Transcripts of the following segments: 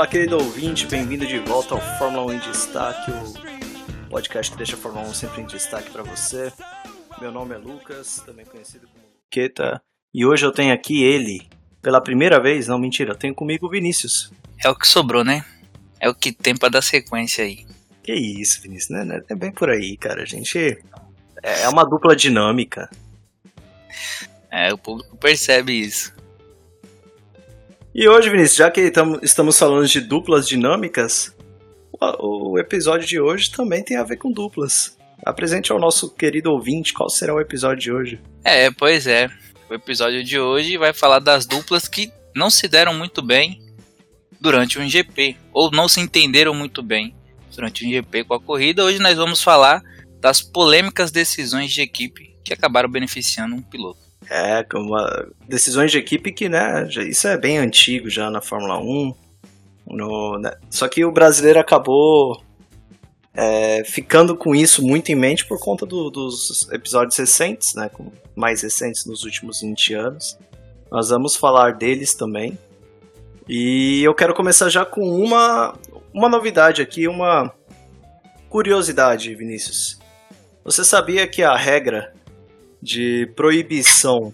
Olá, querido ouvinte, bem-vindo de volta ao Fórmula 1 em Destaque, o podcast que deixa a Fórmula 1 sempre em destaque para você. Meu nome é Lucas, também conhecido como Luqueta, e hoje eu tenho aqui ele, pela primeira vez, não mentira, eu tenho comigo o Vinícius. É o que sobrou, né? É o que tem pra dar sequência aí. Que isso, Vinícius, né? É bem por aí, cara. A gente é uma dupla dinâmica. É, o público percebe isso. E hoje, Vinícius, já que estamos falando de duplas dinâmicas, o episódio de hoje também tem a ver com duplas. Apresente ao nosso querido ouvinte qual será o episódio de hoje. É, pois é. O episódio de hoje vai falar das duplas que não se deram muito bem durante um GP, ou não se entenderam muito bem durante um GP com a corrida. Hoje nós vamos falar das polêmicas decisões de equipe que acabaram beneficiando um piloto. É, como decisões de equipe que, né, já, isso é bem antigo já na Fórmula 1. No, né, só que o brasileiro acabou é, ficando com isso muito em mente por conta do, dos episódios recentes, né, mais recentes nos últimos 20 anos. Nós vamos falar deles também. E eu quero começar já com uma, uma novidade aqui, uma curiosidade, Vinícius. Você sabia que a regra de proibição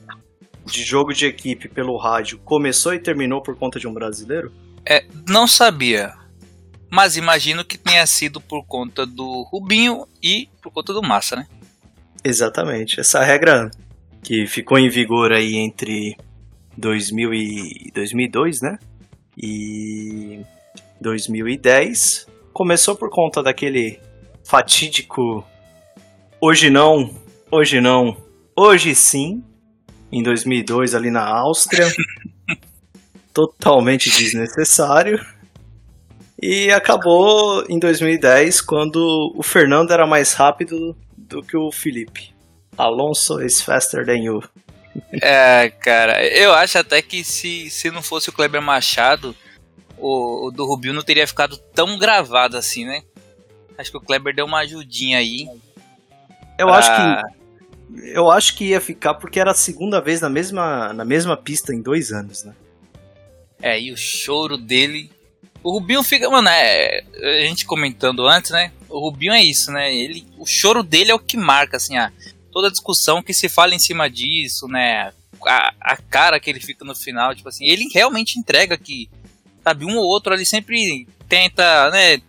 de jogo de equipe pelo rádio começou e terminou por conta de um brasileiro? É, não sabia. Mas imagino que tenha sido por conta do Rubinho e por conta do Massa, né? Exatamente. Essa regra que ficou em vigor aí entre 2000 e 2002, né? E 2010 começou por conta daquele fatídico hoje não, hoje não, hoje sim, em 2002 ali na Áustria. totalmente desnecessário. E acabou em 2010 quando o Fernando era mais rápido do que o Felipe. Alonso is faster than you. É, cara, eu acho até que se, se não fosse o Kleber Machado, o, o do Rubinho não teria ficado tão gravado assim, né? Acho que o Kleber deu uma ajudinha aí. Eu pra... acho que eu acho que ia ficar porque era a segunda vez na mesma, na mesma pista em dois anos, né? É, e o choro dele. O Rubinho fica, mano, é, a gente comentando antes, né? O Rubinho é isso, né? Ele, o choro dele é o que marca, assim, a, toda a discussão que se fala em cima disso, né? A, a cara que ele fica no final, tipo assim, ele realmente entrega que, sabe, um ou outro ali sempre tenta, né?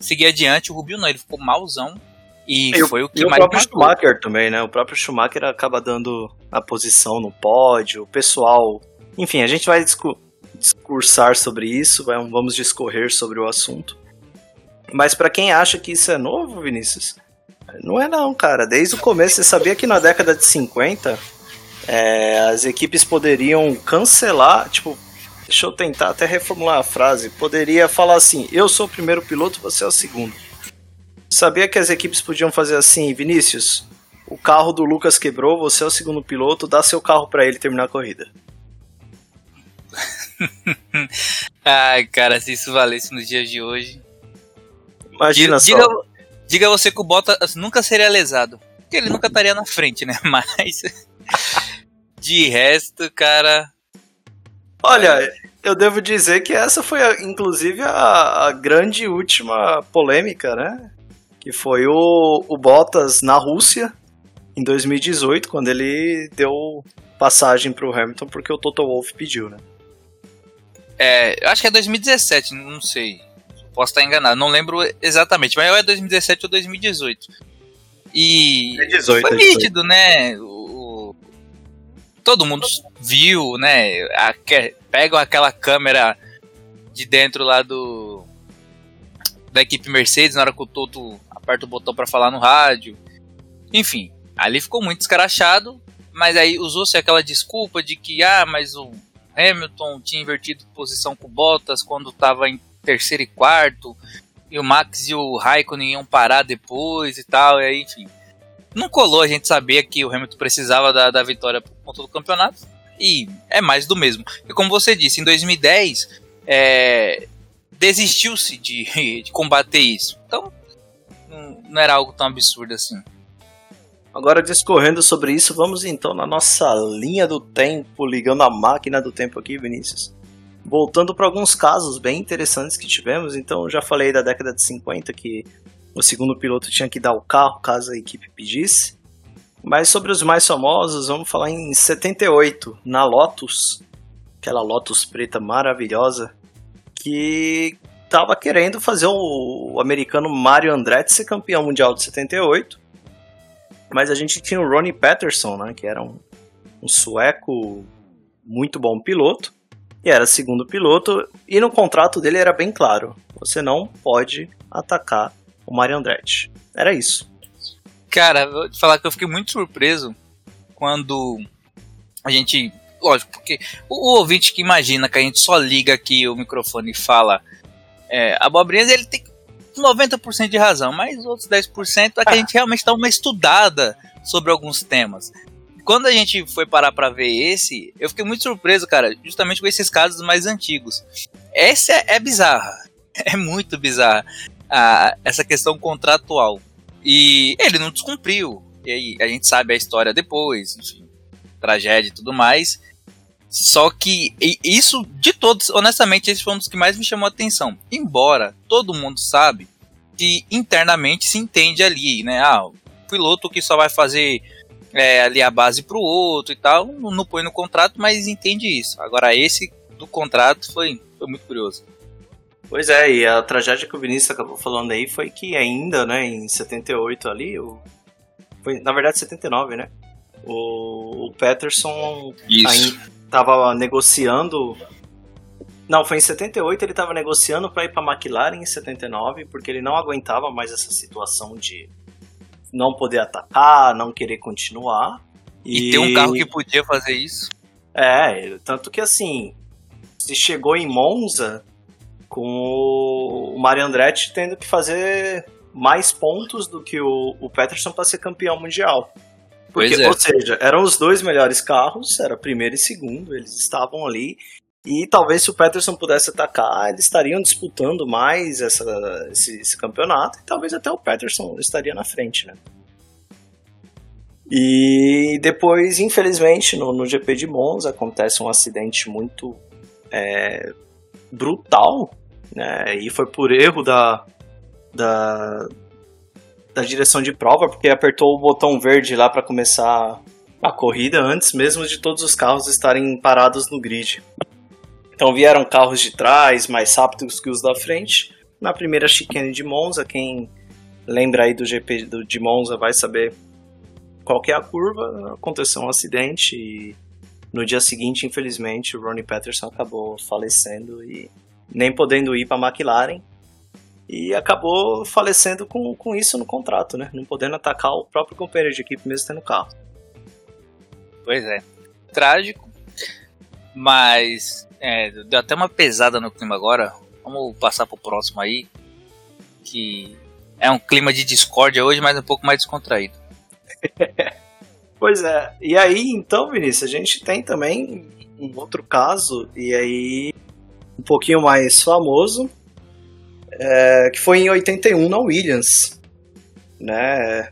Seguir adiante. O Rubinho não, ele ficou malzão e, e foi o, que e mais. O próprio. Schumacher também, né? O próprio Schumacher acaba dando a posição no pódio, o pessoal. Enfim, a gente vai discu discursar sobre isso, vai, vamos discorrer sobre o assunto. Mas para quem acha que isso é novo, Vinícius, não é não, cara. Desde o começo, você sabia que na década de 50 é, as equipes poderiam cancelar, tipo, deixa eu tentar até reformular a frase, poderia falar assim, eu sou o primeiro piloto, você é o segundo. Sabia que as equipes podiam fazer assim, Vinícius? O carro do Lucas quebrou, você é o segundo piloto, dá seu carro para ele terminar a corrida. Ai, cara, se isso valesse nos dias de hoje. Imagina diga, só. Diga, diga você que o Bottas nunca seria lesado. Porque ele nunca estaria na frente, né? Mas. de resto, cara. Olha, eu devo dizer que essa foi, inclusive, a, a grande última polêmica, né? Que foi o, o Bottas na Rússia em 2018, quando ele deu passagem para o Hamilton porque o Toto Wolff pediu, né? É, acho que é 2017, não sei. Posso estar enganado, não lembro exatamente, mas é 2017 ou 2018. E é 18, foi é 18. nítido, né? O, todo mundo viu, né? A, pegam aquela câmera de dentro lá do da equipe Mercedes na hora que o Toto aperta o botão para falar no rádio. Enfim, ali ficou muito escarachado, mas aí usou-se aquela desculpa de que, ah, mas o Hamilton tinha invertido posição com o Bottas quando estava em terceiro e quarto, e o Max e o Raikkonen iam parar depois e tal, e aí, enfim. Não colou, a gente sabia que o Hamilton precisava da, da vitória por conta do campeonato, e é mais do mesmo. E como você disse, em 2010, é, desistiu-se de, de combater isso. Então, não, era algo tão absurdo assim. Agora, discorrendo sobre isso, vamos então na nossa linha do tempo, ligando a máquina do tempo aqui, Vinícius. voltando para alguns casos bem interessantes que tivemos, então já falei da década de 50 que o segundo piloto tinha que dar o carro caso a equipe pedisse. Mas sobre os mais famosos, vamos falar em 78, na Lotus, aquela Lotus preta maravilhosa, que estava querendo fazer o, o americano Mario Andretti ser campeão mundial de 78. Mas a gente tinha o Ronnie Patterson, né, que era um, um sueco muito bom piloto, e era segundo piloto, e no contrato dele era bem claro: você não pode atacar o Mario Andretti. Era isso. Cara, vou te falar que eu fiquei muito surpreso quando a gente. Lógico, porque o, o ouvinte que imagina que a gente só liga aqui o microfone e fala é, abobrinhas, ele tem 90% de razão, mas os outros 10% é que a gente realmente dá uma estudada sobre alguns temas. Quando a gente foi parar para ver esse, eu fiquei muito surpreso, cara, justamente com esses casos mais antigos. Essa é, é bizarra, é muito bizarra, a, essa questão contratual. E ele não descumpriu. E aí a gente sabe a história depois, enfim, tragédia e tudo mais. Só que isso de todos, honestamente, esse foi um dos que mais me chamou a atenção. Embora todo mundo sabe que internamente se entende ali, né? Ah, o piloto que só vai fazer é, ali a base para o outro e tal, não, não põe no contrato, mas entende isso. Agora esse do contrato foi, foi muito curioso. Pois é, e a tragédia que o Vinícius acabou falando aí foi que ainda, né, em 78 ali, o... foi, na verdade 79, né? O, o Peterson estava negociando. Não, foi em 78 ele estava negociando para ir para McLaren em 79, porque ele não aguentava mais essa situação de não poder atacar, não querer continuar. E, e ter um carro que podia fazer isso. É, tanto que assim, se chegou em Monza, com o Mario Andretti tendo que fazer mais pontos do que o, o Peterson para ser campeão mundial. Porque, é. Ou seja, eram os dois melhores carros, era primeiro e segundo, eles estavam ali. E talvez se o Peterson pudesse atacar, eles estariam disputando mais essa, esse, esse, campeonato. E talvez até o Peterson estaria na frente, né? E depois, infelizmente, no, no GP de Monza acontece um acidente muito é, brutal né? E foi por erro da, da, da direção de prova, porque apertou o botão verde lá para começar a corrida antes mesmo de todos os carros estarem parados no grid. Então vieram carros de trás mais rápidos que os da frente. Na primeira chicane de Monza, quem lembra aí do GP de Monza vai saber qual é a curva. Aconteceu um acidente e no dia seguinte, infelizmente, o Ronnie Peterson acabou falecendo e nem podendo ir para a McLaren e acabou falecendo com, com isso no contrato, né? Não podendo atacar o próprio companheiro de equipe mesmo tendo carro. Pois é, trágico, mas é, deu até uma pesada no clima agora. Vamos passar pro próximo aí, que é um clima de discórdia hoje, mas um pouco mais descontraído. pois é, e aí então, Vinícius, a gente tem também um outro caso, e aí um pouquinho mais famoso, é, que foi em 81 na Williams. Né?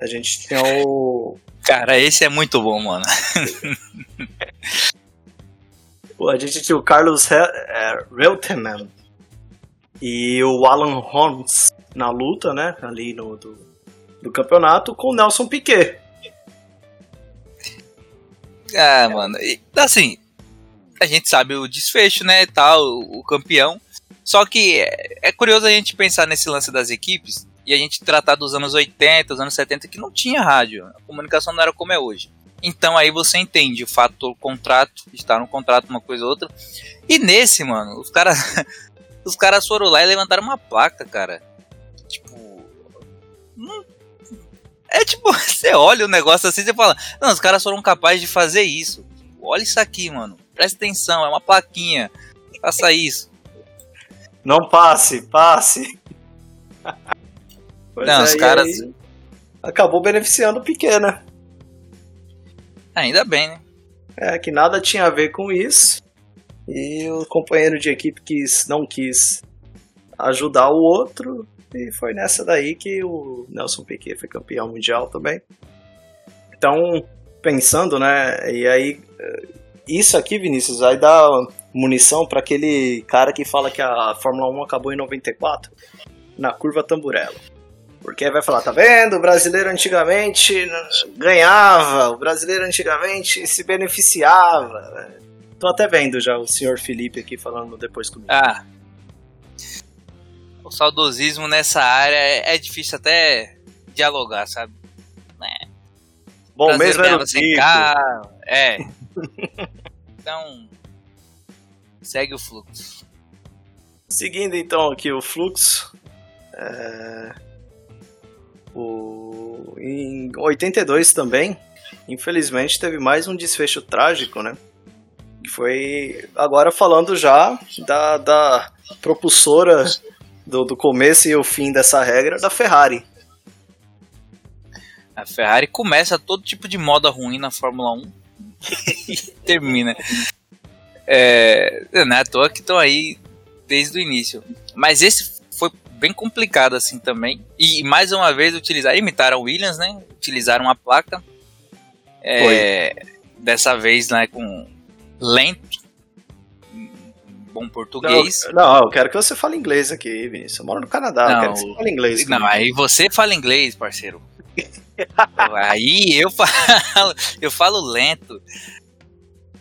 A gente tinha o. Cara, esse é muito bom, mano. Pô, a gente tinha o Carlos é, Reutemann e o Alan Holmes na luta, né? Ali no do, do campeonato com o Nelson Piquet. Ah, mano. E, assim, a gente sabe o desfecho, né, tal, o campeão. Só que é, é, curioso a gente pensar nesse lance das equipes e a gente tratar dos anos 80, dos anos 70 que não tinha rádio, a comunicação não era como é hoje. Então aí você entende o fato do contrato, estar no contrato uma coisa ou outra. E nesse, mano, os caras os caras foram lá e levantaram uma placa, cara. Tipo, não, é tipo, você olha o negócio assim e fala: "Não, os caras foram capazes de fazer isso". Olha isso aqui, mano. Presta atenção, é uma plaquinha. Faça isso. Não passe, passe. Não, é, os caras. Acabou beneficiando o pequeno. Ainda bem, né? É, que nada tinha a ver com isso. E o companheiro de equipe quis, não quis ajudar o outro. E foi nessa daí que o Nelson Piquet foi campeão mundial também. Então, pensando, né? E aí isso aqui, Vinícius, vai dar munição para aquele cara que fala que a Fórmula 1 acabou em 94, na curva Tamburello. Porque vai falar, tá vendo? O brasileiro antigamente ganhava, o brasileiro antigamente se beneficiava. Tô até vendo já o senhor Felipe aqui falando depois comigo. Ah. O saudosismo nessa área é, é difícil até dialogar, sabe? É. Bom, mesmo era sem carro, É. então, segue o fluxo. Seguindo então aqui o fluxo. É... O... Em 82 também, infelizmente, teve mais um desfecho trágico, né? Que foi agora falando já da, da propulsora do, do começo e o fim dessa regra da Ferrari. A Ferrari começa todo tipo de moda ruim na Fórmula 1 e termina. É, não é à toa que estão aí desde o início. Mas esse foi bem complicado assim também. E mais uma vez utilizaram, imitaram Williams, né? Utilizaram a placa. É, dessa vez, né, com lento. Bom português. Não, não, eu quero que você fale inglês aqui, Vinícius. Eu moro no Canadá, não, eu quero que você fale inglês. Não, aí você fala inglês, parceiro. aí eu falo, eu falo lento.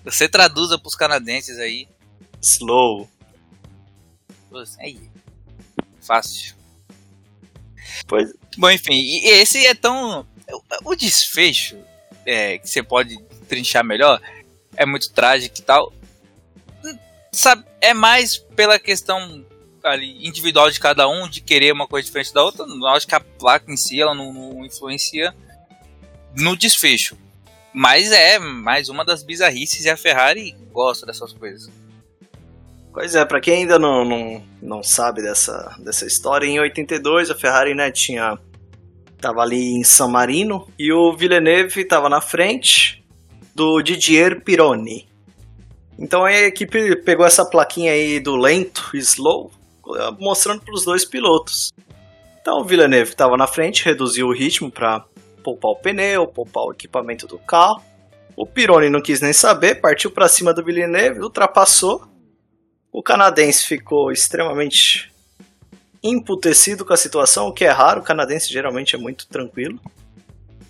Você traduza pros canadenses aí. Slow. Aí. Fácil. Pois. Bom, enfim, e esse é tão. O desfecho é, que você pode trinchar melhor é muito trágico e tal. Sabe, é mais pela questão ali, individual de cada um, de querer uma coisa diferente da outra. Eu acho que a placa em si ela não, não influencia no desfecho. Mas é mais uma das bizarrices e a Ferrari gosta dessas coisas. Pois é, para quem ainda não, não, não sabe dessa, dessa história, em 82 a Ferrari né, tinha tava ali em San Marino e o Villeneuve estava na frente do Didier Pironi. Então a equipe pegou essa plaquinha aí do lento, slow, mostrando para os dois pilotos. Então o Villeneuve estava na frente, reduziu o ritmo para poupar o pneu, poupar o equipamento do carro. O Pironi não quis nem saber, partiu para cima do Villeneuve, ultrapassou. O canadense ficou extremamente emputecido com a situação, o que é raro, o canadense geralmente é muito tranquilo.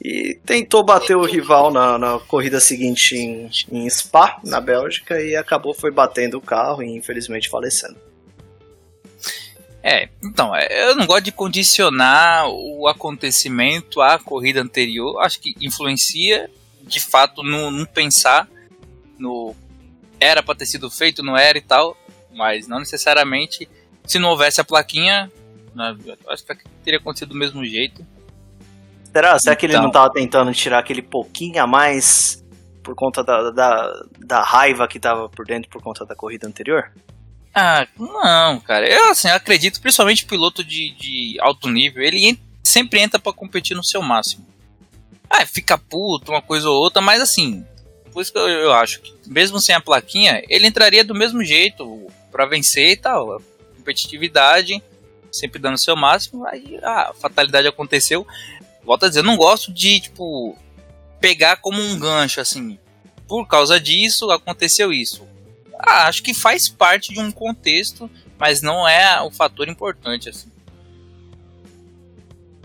E tentou bater o rival na, na corrida seguinte em, em Spa, na Bélgica, e acabou foi batendo o carro e infelizmente falecendo. É, então, é, eu não gosto de condicionar o acontecimento à corrida anterior. Acho que influencia, de fato, no, no pensar no era para ter sido feito, não era e tal, mas não necessariamente. Se não houvesse a plaquinha, né, acho que teria acontecido do mesmo jeito. Será? Será então, que ele não estava tentando tirar aquele pouquinho a mais por conta da, da, da raiva que estava por dentro por conta da corrida anterior? Ah, não, cara. Eu assim, acredito, principalmente piloto de, de alto nível, ele sempre entra para competir no seu máximo. Ah, fica puto, uma coisa ou outra, mas assim, por isso que eu, eu acho que, mesmo sem a plaquinha, ele entraria do mesmo jeito para vencer e tal. Competitividade, sempre dando o seu máximo, aí a fatalidade aconteceu. Volto a dizer, eu não gosto de, tipo, pegar como um gancho, assim. Por causa disso, aconteceu isso ah, acho que faz parte de um contexto, mas não é o fator importante, assim.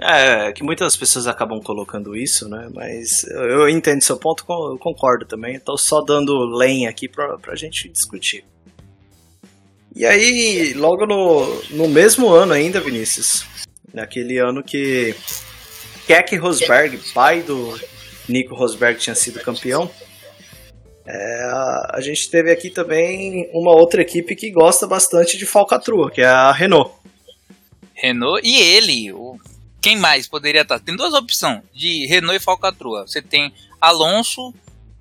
É, que muitas pessoas acabam colocando isso, né? Mas eu entendo seu ponto, eu concordo também. Estou só dando lenha aqui pra, pra gente discutir. E aí, logo no, no mesmo ano ainda, Vinícius, naquele ano que Keck Rosberg, pai do Nico Rosberg, tinha sido campeão, é, a gente teve aqui também uma outra equipe que gosta bastante de falcatrua, que é a Renault. Renault e ele, quem mais poderia estar? Tem duas opções de Renault e falcatrua. Você tem Alonso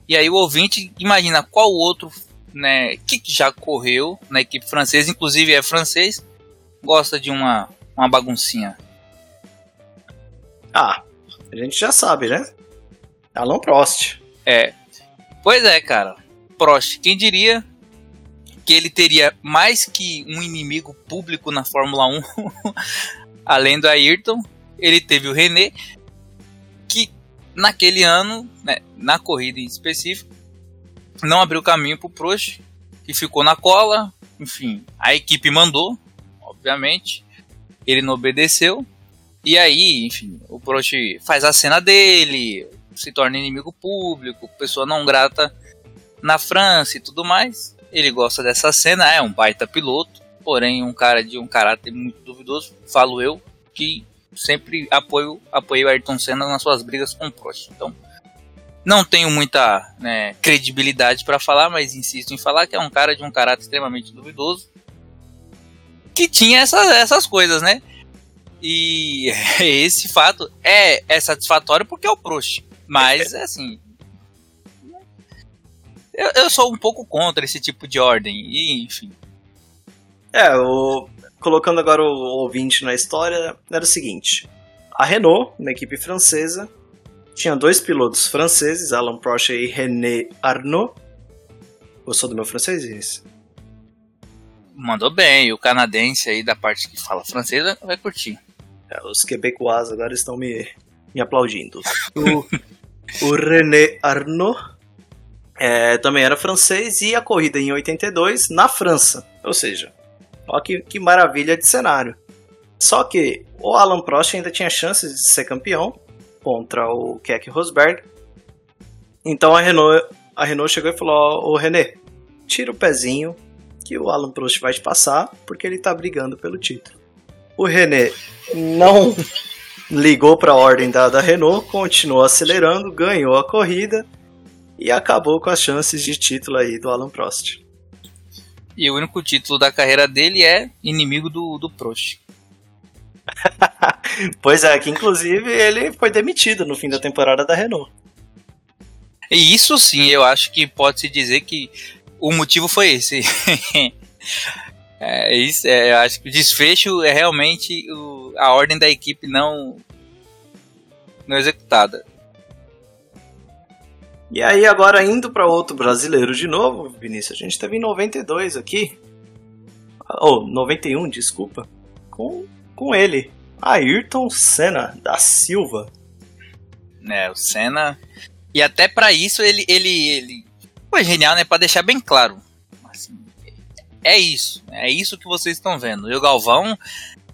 e aí o ouvinte imagina qual outro, né, que já correu na equipe francesa, inclusive é francês, gosta de uma uma baguncinha. Ah, a gente já sabe, né? Alain Prost. É, Pois é, cara. Prost, quem diria que ele teria mais que um inimigo público na Fórmula 1, além do Ayrton, ele teve o René, que naquele ano, né, na corrida em específico, não abriu caminho para o Prost, e ficou na cola. Enfim, a equipe mandou, obviamente. Ele não obedeceu. E aí, enfim, o Prost faz a cena dele, se torna inimigo público, pessoa não grata na França e tudo mais. Ele gosta dessa cena, é um baita piloto, porém um cara de um caráter muito duvidoso, falo eu, que sempre apoio, apoio Ayrton Senna nas suas brigas com o Prost. Então, não tenho muita né, credibilidade para falar, mas insisto em falar que é um cara de um caráter extremamente duvidoso que tinha essas, essas coisas, né? E esse fato é, é satisfatório porque é o Proust. Mas, assim. Eu, eu sou um pouco contra esse tipo de ordem, e enfim. É, o, colocando agora o ouvinte na história, era o seguinte: a Renault, uma equipe francesa, tinha dois pilotos franceses, Alain Prost e René Arnaud. Gostou do meu francês, isso? Mandou bem, o canadense aí da parte que fala francesa vai curtir. É, os quebecois agora estão me, me aplaudindo. O, o René Arnaud é, também era francês e a corrida em 82 na França. Ou seja, olha que, que maravilha de cenário. Só que o Alan Prost ainda tinha chances de ser campeão, contra o Keck Rosberg. Então a Renault, a Renault chegou e falou: Ô René, tira o pezinho que o Alan Prost vai te passar porque ele tá brigando pelo título. O René não ligou para a ordem da, da Renault, continuou acelerando, ganhou a corrida e acabou com as chances de título aí do Alan Prost. E o único título da carreira dele é inimigo do, do Prost. pois é, que inclusive ele foi demitido no fim da temporada da Renault. E isso sim, eu acho que pode-se dizer que o motivo foi esse. é, isso, é, eu acho que o desfecho é realmente o, a ordem da equipe não, não executada. E aí, agora indo para outro brasileiro de novo, Vinícius, a gente teve em 92 aqui. Ou, oh, 91, desculpa. Com com ele, Ayrton Senna da Silva. É, o Senna. E até para isso ele, ele, ele foi genial, né? Para deixar bem claro. Assim, é isso, é isso que vocês estão vendo. E o Galvão,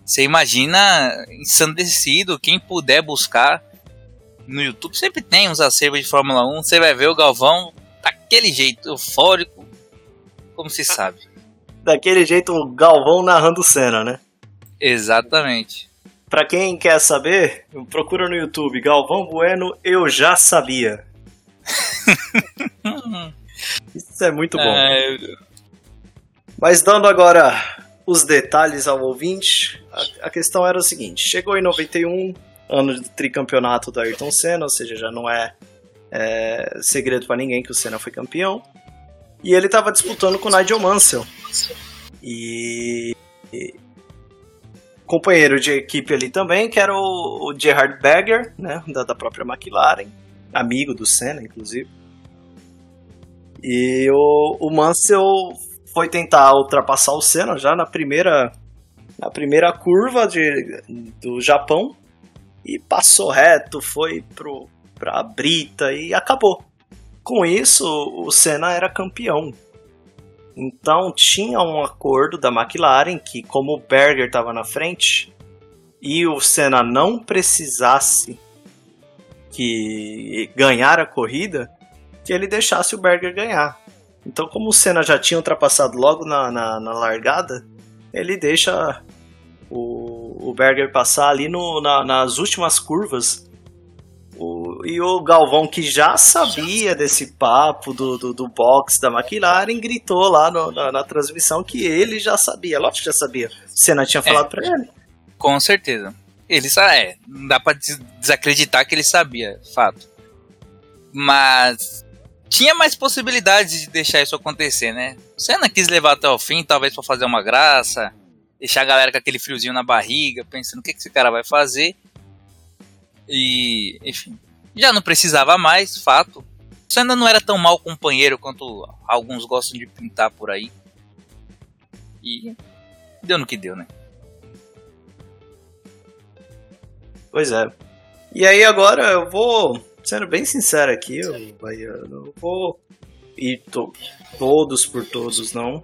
você imagina ensandecido. Quem puder buscar no YouTube, sempre tem uns acervos de Fórmula 1. Você vai ver o Galvão daquele jeito, eufórico, como se sabe. Daquele jeito, o Galvão narrando cena, né? Exatamente. Para quem quer saber, procura no YouTube Galvão Bueno, eu já sabia. Isso é muito bom. É... Mas dando agora os detalhes ao ouvinte, a, a questão era o seguinte: chegou em 91, ano de tricampeonato do Ayrton Senna, ou seja, já não é, é segredo para ninguém que o Senna foi campeão. E ele estava disputando com o Nigel Mansell. E, e companheiro de equipe ali também, que era o, o Gerhard Berger, né, da, da própria McLaren, amigo do Senna, inclusive. E o, o Mansell foi tentar ultrapassar o Senna já na primeira, na primeira curva de, do Japão e passou reto, foi pro, pra Brita e acabou. Com isso, o Senna era campeão então tinha um acordo da McLaren que, como o Berger estava na frente e o Senna não precisasse que ganhar a corrida, que ele deixasse o Berger ganhar. Então, como o Senna já tinha ultrapassado logo na, na, na largada, ele deixa o, o Berger passar ali no, na, nas últimas curvas o, e o Galvão, que já sabia desse papo do, do, do box da McLaren, gritou lá no, na, na, transmissão que ele já sabia. Lógico que já sabia. Senna tinha falado é, pra ele. Com certeza. Ele sabe, é, não dá pra desacreditar que ele sabia, fato. Mas tinha mais possibilidades de deixar isso acontecer, né? Senna quis levar até o fim, talvez para fazer uma graça, deixar a galera com aquele friozinho na barriga, pensando o que, que esse cara vai fazer. E, enfim, já não precisava mais, fato. Você ainda não era tão mau companheiro quanto alguns gostam de pintar por aí. E deu no que deu, né? Pois é. E aí agora eu vou, sendo bem sincero aqui, eu, eu vou ir to todos por todos, não.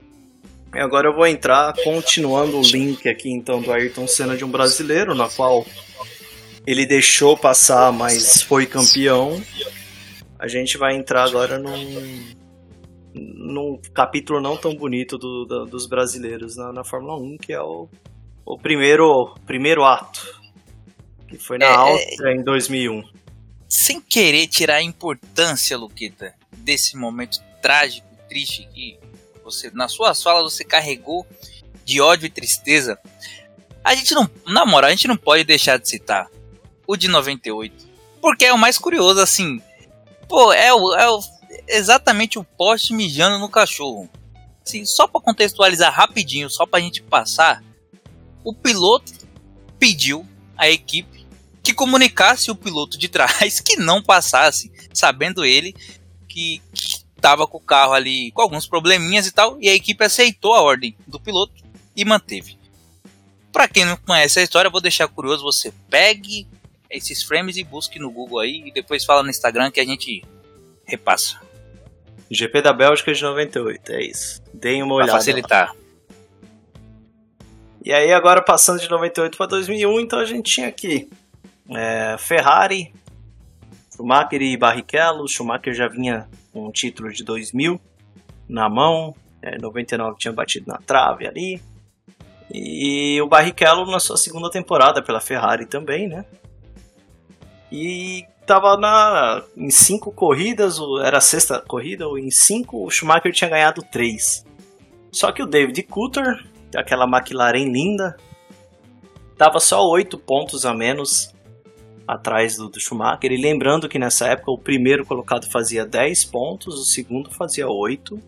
E agora eu vou entrar continuando o link aqui então do Ayrton Senna de um brasileiro, na qual ele deixou passar, mas foi campeão. A gente vai entrar agora num, num capítulo não tão bonito do, do, dos brasileiros na, na, Fórmula 1, que é o, o primeiro, primeiro ato, que foi na é, é Áustria em 2001. Sem querer tirar a importância, Luquita, desse momento trágico, triste que você, na sua fala você carregou de ódio e tristeza. A gente não, na moral, a gente não pode deixar de citar o de 98. Porque é o mais curioso, assim. Pô, é, o, é o, exatamente o poste mijando no cachorro. Assim, só para contextualizar rapidinho, só pra gente passar. O piloto pediu à equipe que comunicasse o piloto de trás que não passasse, sabendo ele que, que tava com o carro ali com alguns probleminhas e tal, e a equipe aceitou a ordem do piloto e manteve. Para quem não conhece a história, vou deixar curioso, você pegue esses frames e busque no Google aí e depois fala no Instagram que a gente repassa. GP da Bélgica de 98, é isso. Deem uma olhada. Pra facilitar. E aí agora passando de 98 para 2001, então a gente tinha aqui é, Ferrari, Schumacher e Barrichello. Schumacher já vinha um título de 2000 na mão, é, 99 tinha batido na trave ali. E o Barrichello na sua segunda temporada pela Ferrari também, né? E tava na, em cinco corridas, era a sexta corrida, ou em cinco o Schumacher tinha ganhado três. Só que o David Coulter, aquela McLaren linda, tava só oito pontos a menos atrás do, do, Schumacher. E lembrando que nessa época o primeiro colocado fazia 10 pontos, o segundo fazia 8,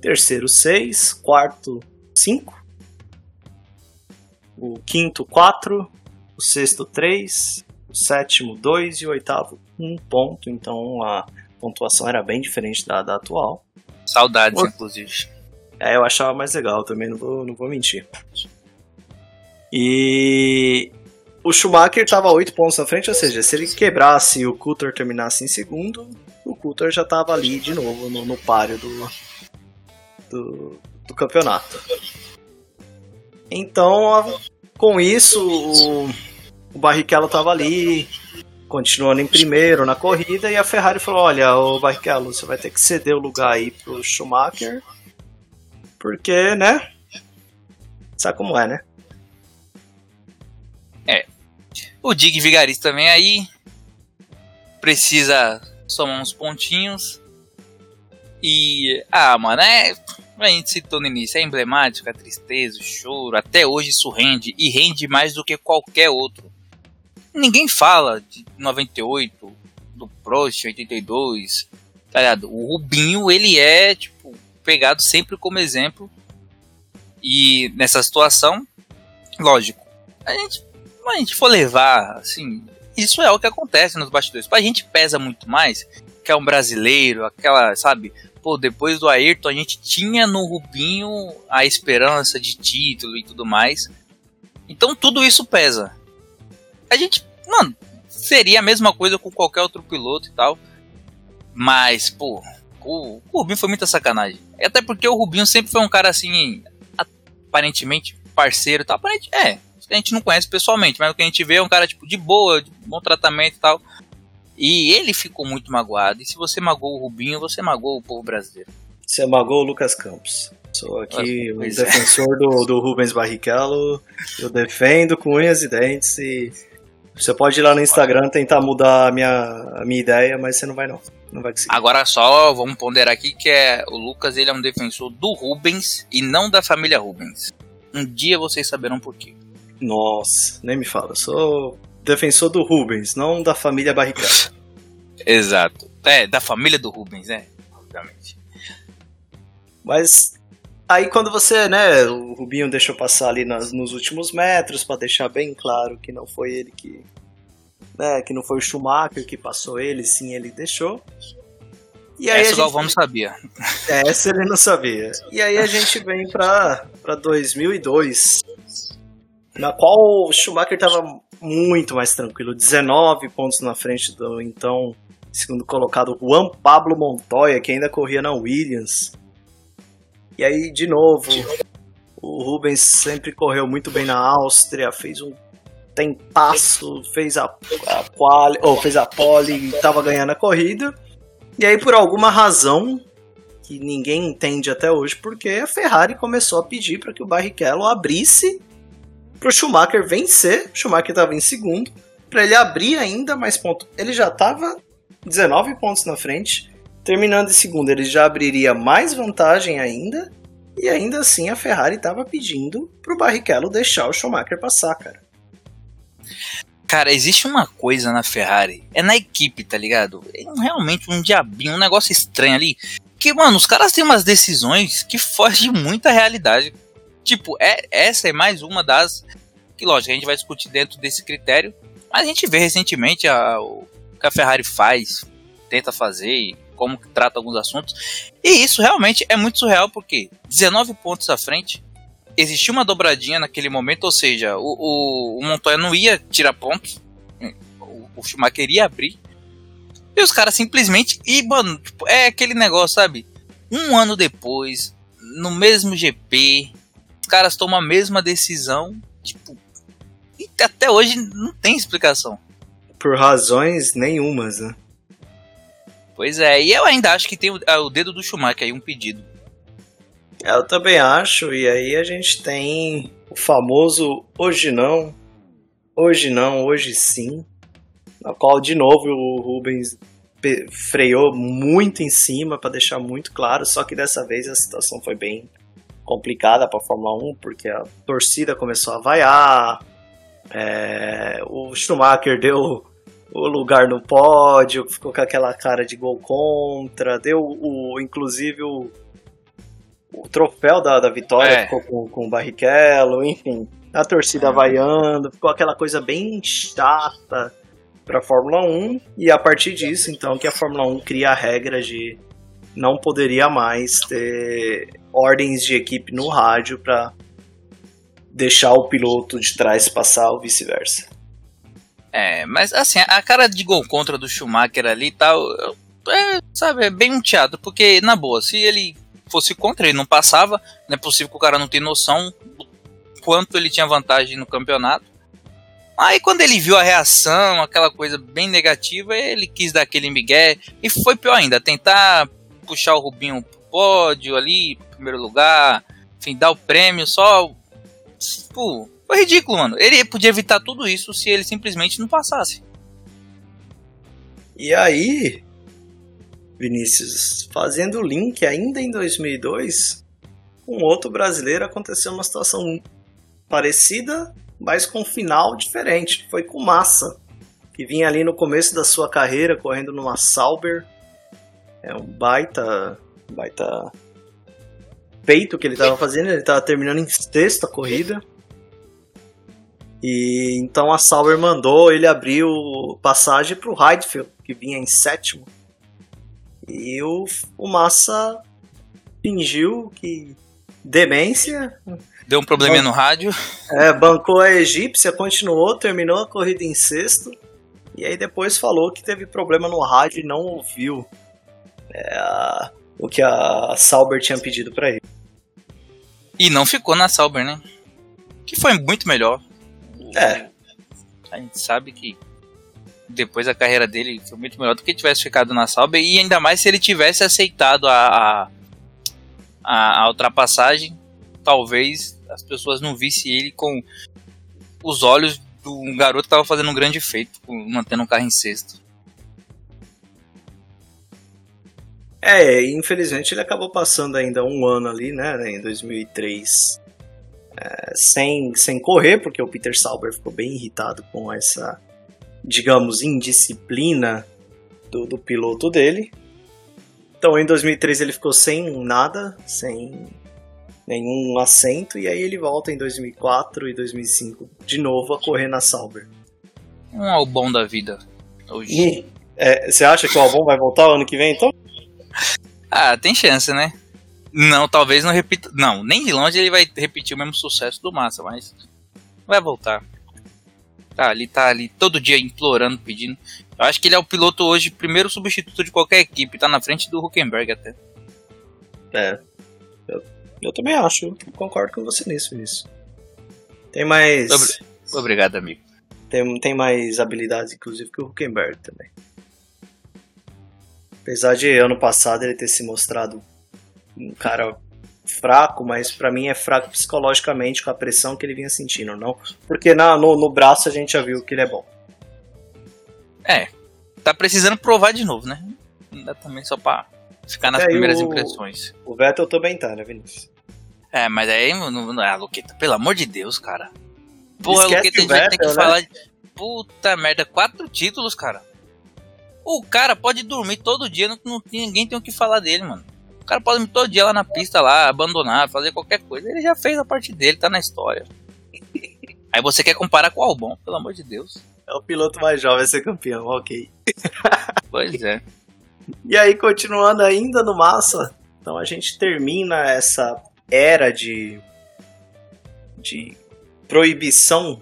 terceiro 6, quarto 5, o quinto 4, o sexto 3, o sétimo 2 e o oitavo 1 ponto. Então a pontuação era bem diferente da, da atual. Saudades, o... inclusive. É, eu achava mais legal também, não vou, não vou mentir. E o Schumacher estava 8 pontos na frente, ou seja, se ele quebrasse e o Coulter terminasse em segundo, o Coulter já estava ali de novo no, no páreo do, do, do, campeonato. Então, com isso, o, o Barrichello estava ali, continuando em primeiro na corrida, e a Ferrari falou: Olha, o Barrichello, você vai ter que ceder o lugar aí pro Schumacher, porque, né? Sabe como é, né? O Dig Vigarista também aí. Precisa somar uns pontinhos. E. Ah, mano, é. A gente citou no início, é emblemático, a tristeza, o choro. Até hoje isso rende. E rende mais do que qualquer outro. Ninguém fala de 98, do Prost, 82. Tá ligado? O Rubinho, ele é, tipo, pegado sempre como exemplo. E nessa situação, lógico, a gente a gente for levar, assim, isso é o que acontece nos bastidores. Pra gente pesa muito mais, que é um brasileiro, aquela, sabe? Pô, depois do Ayrton, a gente tinha no Rubinho a esperança de título e tudo mais. Então tudo isso pesa. A gente, mano, seria a mesma coisa com qualquer outro piloto e tal. Mas, pô, o, o Rubinho foi muita sacanagem. Até porque o Rubinho sempre foi um cara assim, aparentemente parceiro e tal. Aparentemente, é, a gente não conhece pessoalmente, mas o que a gente vê é um cara tipo de boa, de bom tratamento e tal. E ele ficou muito magoado. E se você magoou o Rubinho, você magoou o povo brasileiro. Você magoou o Lucas Campos. Sou aqui o um defensor é. do, do Rubens Barrichello. Eu defendo com unhas e dentes. E você pode ir lá no Instagram tentar mudar a minha, a minha ideia, mas você não vai não. Não vai conseguir. Agora só vamos ponderar aqui que é o Lucas ele é um defensor do Rubens e não da família Rubens. Um dia vocês saberão por quê. Nossa, nem me fala. Eu sou defensor do Rubens, não da família Barrichello. Exato. É, da família do Rubens, né? Obviamente. Mas aí quando você, né, o Rubinho deixou passar ali nas, nos últimos metros para deixar bem claro que não foi ele que, né, que não foi o Schumacher que passou ele, sim, ele deixou. E aí essa o Galvão não sabia. É, essa ele não sabia. E aí a gente vem para 2002, na qual o Schumacher estava muito mais tranquilo, 19 pontos na frente do então segundo colocado Juan Pablo Montoya, que ainda corria na Williams. E aí, de novo, o Rubens sempre correu muito bem na Áustria, fez um tempasso, fez a, a quali, ou fez a pole estava ganhando a corrida. E aí, por alguma razão, que ninguém entende até hoje, porque a Ferrari começou a pedir para que o Barrichello abrisse para o Schumacher vencer. O Schumacher estava em segundo, para ele abrir ainda mais pontos. Ele já estava 19 pontos na frente. Terminando em segundo, ele já abriria mais vantagem ainda. E ainda assim a Ferrari estava pedindo para o Barrichello deixar o Schumacher passar, cara. Cara, existe uma coisa na Ferrari, é na equipe, tá ligado? É realmente um diabinho, um negócio estranho ali. Que, mano, os caras têm umas decisões que fogem de muita realidade. Tipo, é, essa é mais uma das. Que, lógico, a gente vai discutir dentro desse critério. Mas a gente vê recentemente a, o que a Ferrari faz, tenta fazer, como que trata alguns assuntos. E isso realmente é muito surreal, porque 19 pontos à frente, existia uma dobradinha naquele momento, ou seja, o, o, o Montoya não ia tirar pontos, o, o Schumacher ia abrir, e os caras simplesmente. E, mano, tipo, é aquele negócio, sabe? Um ano depois, no mesmo GP, os caras tomam a mesma decisão. Tipo. E até hoje não tem explicação. Por razões nenhumas, né? Pois é, e eu ainda acho que tem o, é, o dedo do Schumacher aí, um pedido. Eu também acho, e aí a gente tem o famoso hoje não, hoje não, hoje sim na qual de novo o Rubens freou muito em cima para deixar muito claro, só que dessa vez a situação foi bem complicada para a Fórmula 1, porque a torcida começou a vaiar, é, o Schumacher deu o lugar no pódio, ficou com aquela cara de gol contra, deu o, inclusive o, o troféu da, da vitória é. ficou com, com o Barrichello, enfim, a torcida é. vaiando, ficou aquela coisa bem chata para a Fórmula 1 e a partir disso, então, que a Fórmula 1 cria a regra de não poderia mais ter ordens de equipe no rádio para deixar o piloto de trás passar ou vice-versa. É, mas assim, a cara de gol contra do Schumacher ali e tal, é, sabe, é bem um teatro, porque na boa, se ele fosse contra, ele não passava, não é possível que o cara não tenha noção do quanto ele tinha vantagem no campeonato. Aí quando ele viu a reação, aquela coisa bem negativa, ele quis dar aquele migué e foi pior ainda, tentar puxar o Rubinho pro pódio ali, primeiro lugar, enfim, dar o prêmio só. Pô, foi ridículo, mano. Ele podia evitar tudo isso se ele simplesmente não passasse. E aí, Vinícius, fazendo o link ainda em 2002, um outro brasileiro aconteceu uma situação parecida mas com um final diferente. Foi com Massa, que vinha ali no começo da sua carreira correndo numa Sauber. É um baita, baita peito que ele estava fazendo. Ele estava terminando em sexta corrida. E então a Sauber mandou ele abrir o passagem para o Heidfeld, que vinha em sétimo. E o, o Massa fingiu que demência, Deu um probleminha no rádio. É, bancou a egípcia, continuou, terminou a corrida em sexto. E aí depois falou que teve problema no rádio e não ouviu é, a, o que a Sauber tinha pedido para ele. E não ficou na Sauber, né? Que foi muito melhor. É. A gente sabe que depois a carreira dele foi muito melhor do que tivesse ficado na Sauber. E ainda mais se ele tivesse aceitado a, a, a ultrapassagem. Talvez as pessoas não vissem ele com os olhos de um garoto que estava fazendo um grande feito, mantendo um carro em sexto. É, infelizmente ele acabou passando ainda um ano ali, né, em 2003, é, sem, sem correr, porque o Peter Sauber ficou bem irritado com essa, digamos, indisciplina do, do piloto dele. Então em 2003 ele ficou sem nada, sem nenhum assento, e aí ele volta em 2004 e 2005 de novo a correr na Sauber. Um albão da vida. Hoje. É, você acha que o albão vai voltar ano que vem então? Ah, tem chance, né? Não, talvez não repita. Não, nem de longe ele vai repetir o mesmo sucesso do Massa, mas vai voltar. Tá ali, tá ali, todo dia implorando, pedindo. Eu acho que ele é o piloto hoje, primeiro substituto de qualquer equipe, tá na frente do Huckenberg até. É. Eu, eu também acho, eu concordo com você nisso, Vinícius. Tem mais. Obrigado, amigo. Tem, tem mais habilidades, inclusive, que o Huckenberg também. Apesar de ano passado ele ter se mostrado um cara fraco, mas para mim é fraco psicologicamente com a pressão que ele vinha sentindo, não? Porque na, no, no braço a gente já viu que ele é bom. É, tá precisando provar de novo, né? Não dá também só pra ficar nas é, primeiras o, impressões. O Vettel também tá, né, Vinícius? É, mas aí, não, ah, Luqueta, pelo amor de Deus, cara. Porra, Luqueta, a gente vai ter que né? falar de... Puta merda, quatro títulos, cara. O cara pode dormir todo dia, não, não ninguém tem o que falar dele, mano. O cara pode dormir todo dia lá na pista, lá, abandonar, fazer qualquer coisa. Ele já fez a parte dele, tá na história. Aí você quer comparar com o Albon, pelo amor de Deus. É o piloto mais jovem a ser campeão, ok. Pois é. E aí, continuando ainda no Massa, então a gente termina essa era de, de proibição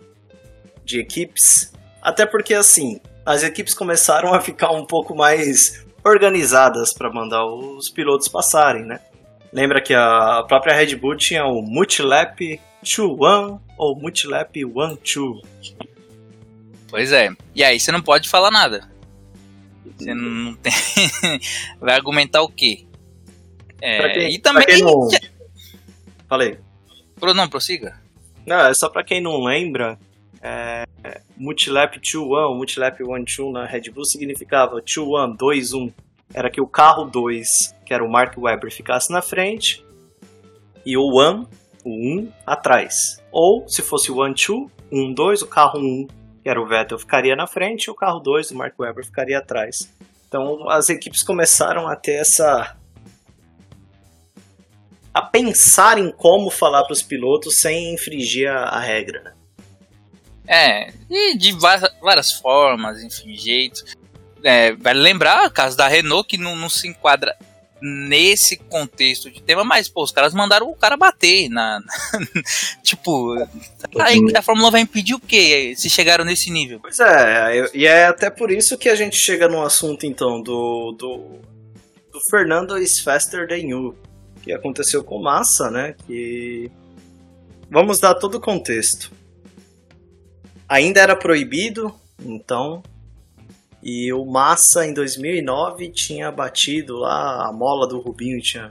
de equipes. Até porque, assim, as equipes começaram a ficar um pouco mais organizadas para mandar os pilotos passarem, né? Lembra que a própria Red Bull tinha o Multilap 2-1 ou Multilap 1-2. Pois é. E aí você não pode falar nada. Você não tem. Vai argumentar o quê? É, quem, e também. Não... Falei. Não, prossiga. Não, é só pra quem não lembra. É, Multilap 2-1, Multilap 1-2 na Red Bull significava 2-1, 2-1. Era que o carro 2, que era o Mark Webber, ficasse na frente e o 1, o 1, atrás. Ou, se fosse o 1-2, 1-2, o carro 1 que era o Vettel, ficaria na frente e o carro 2 do Mark Webber ficaria atrás. Então as equipes começaram a ter essa. a pensar em como falar para os pilotos sem infringir a, a regra. Né? É, e de várias, várias formas, enfim, jeitos. É, vale lembrar o caso da Renault que não, não se enquadra nesse contexto de tema, mas, pô, os caras mandaram o cara bater na. tipo, aí a Fórmula vai impedir o quê se chegaram nesse nível? Pois é, e é até por isso que a gente chega no assunto, então, do. do, do Fernando is faster than you, que aconteceu com Massa, né? Que. Vamos dar todo o contexto. Ainda era proibido, então e o Massa, em 2009, tinha batido lá, a mola do Rubinho tinha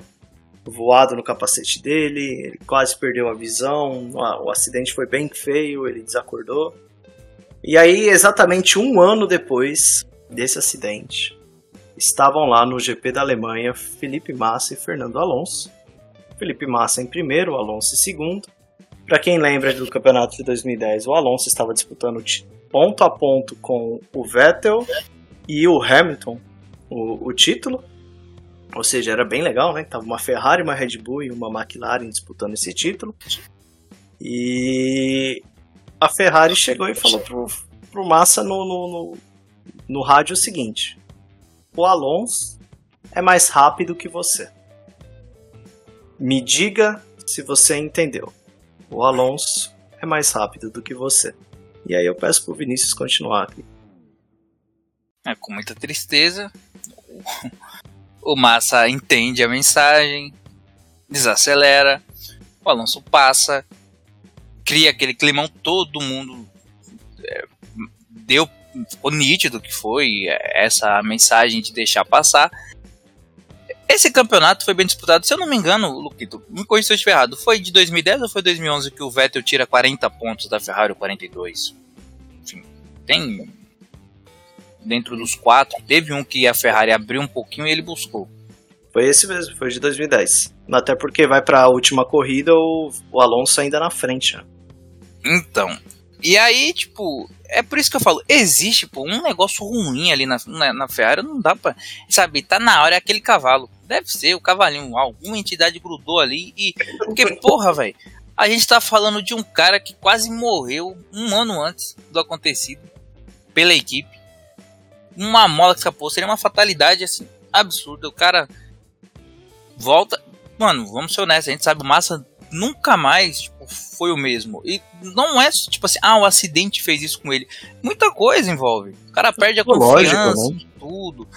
voado no capacete dele, ele quase perdeu a visão, o acidente foi bem feio, ele desacordou. E aí, exatamente um ano depois desse acidente, estavam lá no GP da Alemanha Felipe Massa e Fernando Alonso. Felipe Massa em primeiro, Alonso em segundo. Para quem lembra do campeonato de 2010, o Alonso estava disputando ponto a ponto com o Vettel e o Hamilton o, o título. Ou seja, era bem legal, né? Tava uma Ferrari, uma Red Bull e uma McLaren disputando esse título. E a Ferrari chegou e falou pro, pro Massa no, no, no, no rádio o seguinte: O Alonso é mais rápido que você. Me diga se você entendeu. O Alonso é mais rápido do que você. E aí eu peço pro Vinícius continuar aqui. É, com muita tristeza, o Massa entende a mensagem, desacelera, o Alonso passa, cria aquele climão, todo mundo é, deu, ficou nítido que foi essa mensagem de deixar passar. Esse campeonato foi bem disputado, se eu não me engano, Luquito, me corrija se eu estiver errado, foi de 2010 ou foi 2011 que o Vettel tira 40 pontos da Ferrari 42? Enfim, tem. Dentro dos quatro, teve um que a Ferrari abriu um pouquinho e ele buscou. Foi esse mesmo, foi de 2010. Até porque vai para a última corrida o, o Alonso ainda na frente. Né? Então, e aí, tipo, é por isso que eu falo, existe, pô, um negócio ruim ali na, na, na, Ferrari, não dá pra, sabe, tá na hora, é aquele cavalo. Deve ser o cavalinho, alguma entidade grudou ali e, porque, porra, velho, a gente tá falando de um cara que quase morreu um ano antes do acontecido pela equipe. Uma mola que escapou seria uma fatalidade assim absurda. O cara volta. Mano, vamos ser honestos, a gente sabe o Massa nunca mais tipo, foi o mesmo. E não é tipo assim, ah, o acidente fez isso com ele. Muita coisa envolve. O cara perde a confiança, Lógico, né? tudo,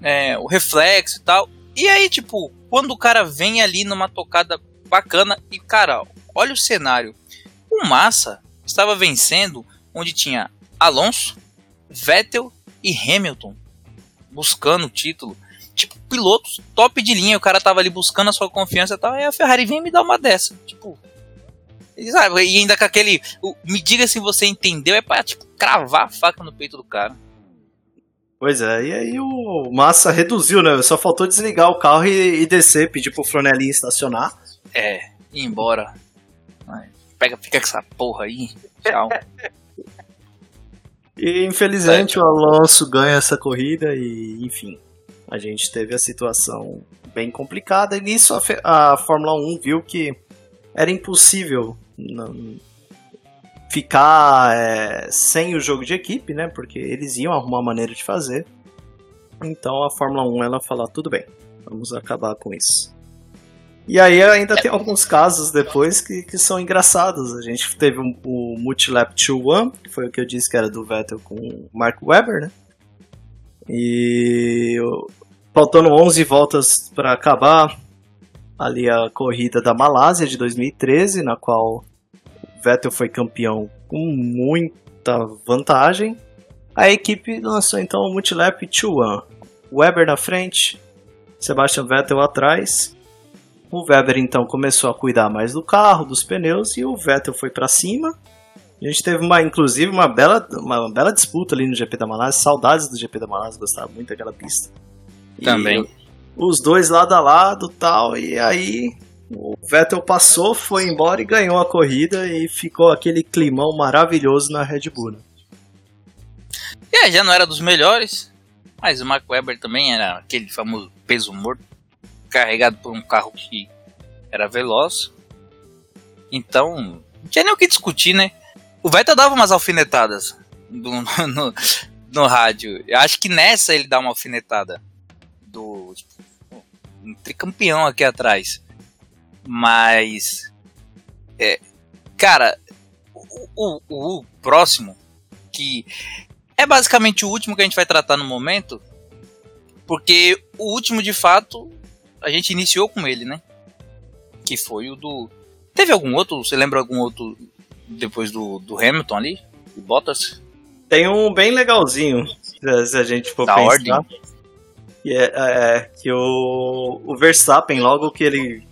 é, o reflexo e tal. E aí, tipo, quando o cara vem ali numa tocada bacana e, cara, olha o cenário. O Massa estava vencendo onde tinha Alonso, Vettel e Hamilton buscando o título. Tipo, pilotos top de linha, o cara tava ali buscando a sua confiança e tal, e a Ferrari vem me dar uma dessa. Tipo. Sabe, e ainda com aquele. O, me diga se você entendeu, é pra tipo, cravar a faca no peito do cara. Pois é, e aí o Massa reduziu, né? Só faltou desligar o carro e, e descer, pedir pro Fronelinho estacionar. É, ir embora. Pega, fica com essa porra aí. Tchau. e infelizmente é. o Alonso ganha essa corrida e, enfim, a gente teve a situação bem complicada. E nisso a, a Fórmula 1 viu que era impossível não, ficar é, sem o jogo de equipe, né? Porque eles iam arrumar uma maneira de fazer. Então a Fórmula 1 ela falou: tudo bem, vamos acabar com isso. E aí ainda tem alguns casos depois que, que são engraçados. A gente teve um, o Multilap 2-1, que foi o que eu disse que era do Vettel com o Mark Webber, né? E faltando 11 voltas para acabar ali a corrida da Malásia de 2013, na qual Vettel foi campeão com muita vantagem. A equipe lançou então o Multilap 2-1. Webber na frente, Sebastian Vettel atrás o Weber então começou a cuidar mais do carro, dos pneus e o Vettel foi para cima. A gente teve uma, inclusive, uma bela, uma bela disputa ali no GP da Malásia. Saudades do GP da Malásia, gostava muito daquela pista. Também. E os dois lado a lado tal. E aí o Vettel passou, foi embora e ganhou a corrida. E ficou aquele climão maravilhoso na Red Bull. Né? É, já não era dos melhores. Mas o Mark Webber também era aquele famoso peso morto carregado por um carro que era veloz. Então, não tinha nem o que discutir, né? O Vettel dava umas alfinetadas no, no, no rádio. Eu acho que nessa ele dá uma alfinetada um tricampeão aqui atrás. Mas, é, cara, o, o, o próximo, que é basicamente o último que a gente vai tratar no momento, porque o último de fato a gente iniciou com ele, né? Que foi o do. Teve algum outro? Você lembra algum outro depois do, do Hamilton ali? Do Bottas? Tem um bem legalzinho, se a gente for da pensar. Ordem. Que é, é, que o, o Verstappen, logo que ele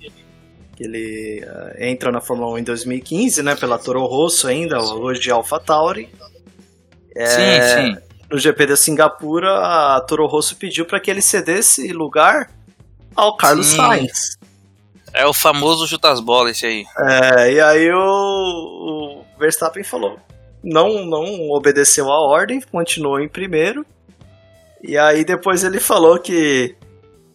que ele uh, entra na Fórmula 1 em 2015, né, pela Toro Rosso ainda, hoje de AlphaTauri. É, sim, sim. No GP da Singapura, a Toro Rosso pediu para que ele cedesse lugar ao Carlos Sim. Sainz. É o famoso chuta as bolas esse aí. É, e aí o, o Verstappen falou, não, não obedeceu a ordem, continuou em primeiro. E aí depois ele falou que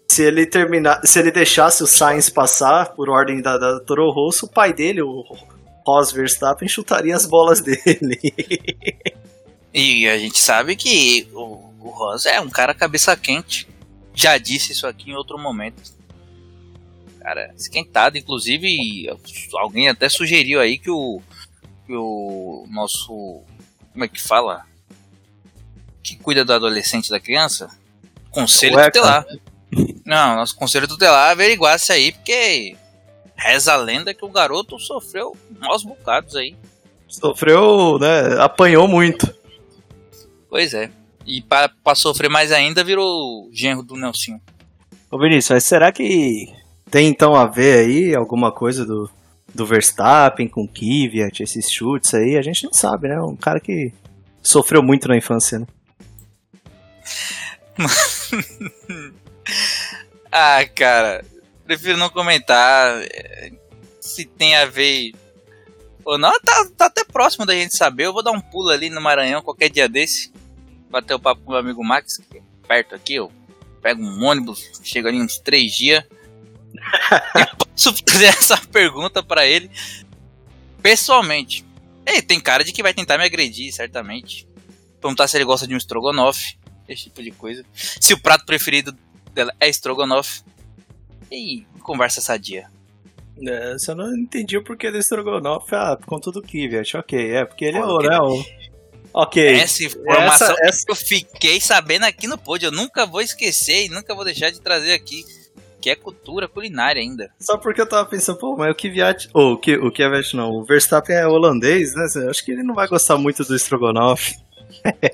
se ele terminar, se ele deixasse o Sainz passar por ordem da, da Toro Rosso, o pai dele, o Ross Verstappen, chutaria as bolas dele. e a gente sabe que o, o Ross é um cara cabeça quente já disse isso aqui em outro momento. Cara, esquentado, inclusive, alguém até sugeriu aí que o, que o nosso. Como é que fala? Que cuida do adolescente da criança? Conselho tutelar. Não, nosso conselho tutelar averiguasse aí, porque reza a lenda que o garoto sofreu maus bocados aí. Sofreu, né? Apanhou muito. Pois é. E para sofrer mais ainda, virou genro do Nelson. Ô Vinícius, será que tem então a ver aí alguma coisa do, do Verstappen com Kvyat, esses chutes aí? A gente não sabe, né? Um cara que sofreu muito na infância, né? ah, cara, prefiro não comentar eh, se tem a ver ou não. Tá, tá até próximo da gente saber. Eu vou dar um pulo ali no Maranhão qualquer dia desse bater o papo com o meu amigo Max, que é perto aqui, eu pego um ônibus, chego ali uns três dias. e posso fazer essa pergunta para ele pessoalmente. Ele tem cara de que vai tentar me agredir, certamente. Perguntar se ele gosta de um estrogonofe, esse tipo de coisa. Se o prato preferido dela é estrogonofe. E conversa sadia. É, você não entendi o porquê do estrogonofe. Ah, por conta do Kvyat, ok. É, porque ele é o, né? O... Ok. Essa informação essa, essa... que eu fiquei sabendo aqui no pod, eu nunca vou esquecer e nunca vou deixar de trazer aqui. Que é cultura culinária ainda. Só porque eu tava pensando, pô, mas o Kvyat. Ou oh, o Kvyat não, o Verstappen é holandês, né? Acho que ele não vai gostar muito do estrogonofe.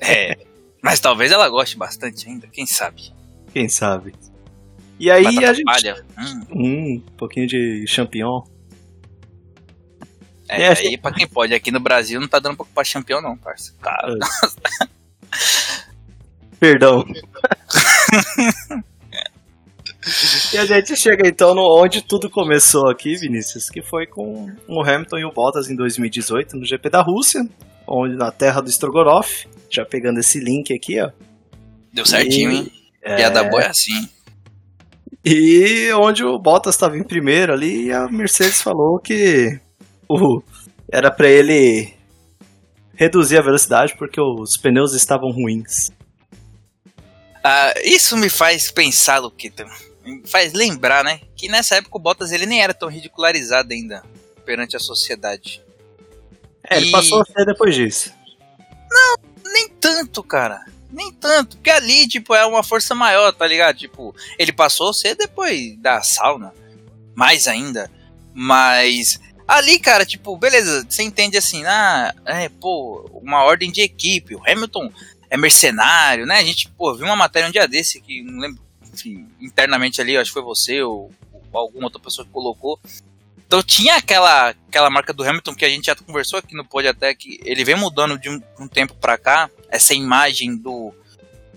é. Mas talvez ela goste bastante ainda, quem sabe? Quem sabe? E aí Batata a gente. Palha. Hum. hum, um pouquinho de champignon. É, é, aí pra quem pode, aqui no Brasil não tá dando pouco pra champignon não, parça. Cara. É. Perdão. e a gente chega então no onde tudo começou aqui, Vinícius, que foi com o Hamilton e o Bottas em 2018 no GP da Rússia, onde na terra do Strogonoff, já pegando esse link aqui, ó. Deu certinho, e, hein? É... Piada boa é assim. E onde o Bottas estava em primeiro ali, e a Mercedes falou que o, era para ele reduzir a velocidade porque os pneus estavam ruins. Ah, isso me faz pensar, Luquita. Me faz lembrar, né? Que nessa época o Bottas ele nem era tão ridicularizado ainda perante a sociedade. É, ele passou a ser depois disso. Não, nem tanto, cara. Nem tanto, porque ali, tipo, é uma força maior, tá ligado? Tipo, ele passou ser depois da sauna, mais ainda. Mas ali, cara, tipo, beleza, você entende assim, ah, é, pô, uma ordem de equipe, o Hamilton é mercenário, né? A gente, pô, viu uma matéria um dia desse que não lembro, enfim, internamente ali, acho que foi você ou, ou alguma outra pessoa que colocou. Então tinha aquela, aquela marca do Hamilton que a gente já conversou aqui no pod até que ele vem mudando de um, um tempo para cá, essa imagem do,